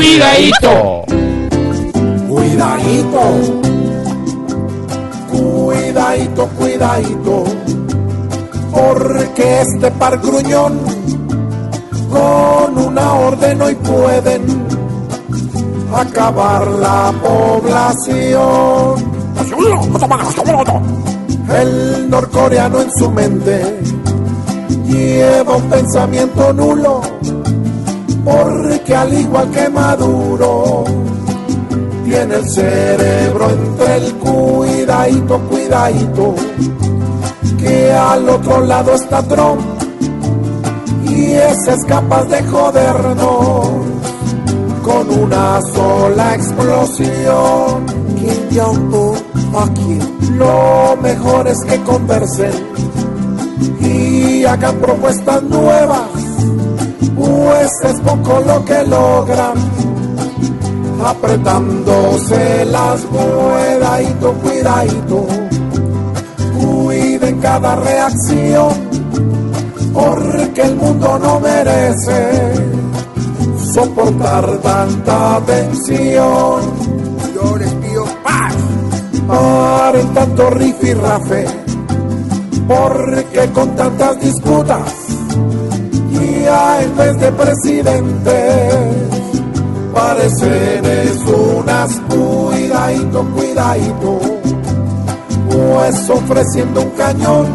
Cuidadito. Cuidadito. Cuidadito, cuidadito. Porque este par gruñón con una orden hoy pueden acabar la población. El norcoreano en su mente lleva un pensamiento nulo, porque al igual que Maduro, tiene el cerebro entre el cuidadito, cuidadito, que al otro lado está Trump y ese es capaz de jodernos con una sola explosión. Kim Jong-un aquí. Lo mejor es que conversen y hagan propuestas nuevas, es poco lo que logran. Apretándose las cuidadito, cuidadito, cuiden cada reacción, porque el mundo no merece soportar tanta tensión. Yo les pido paz. Paren tanto rifirrafe, porque con tantas disputas, en vez de presidentes, parecen es unas cuidadito, cuidadito, pues ofreciendo un cañón,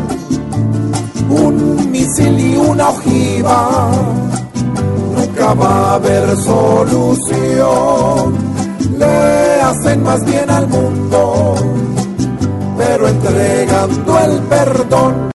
un misil y una ojiva, nunca va a haber solución. Le hacen más bien al mundo, pero entregando el perdón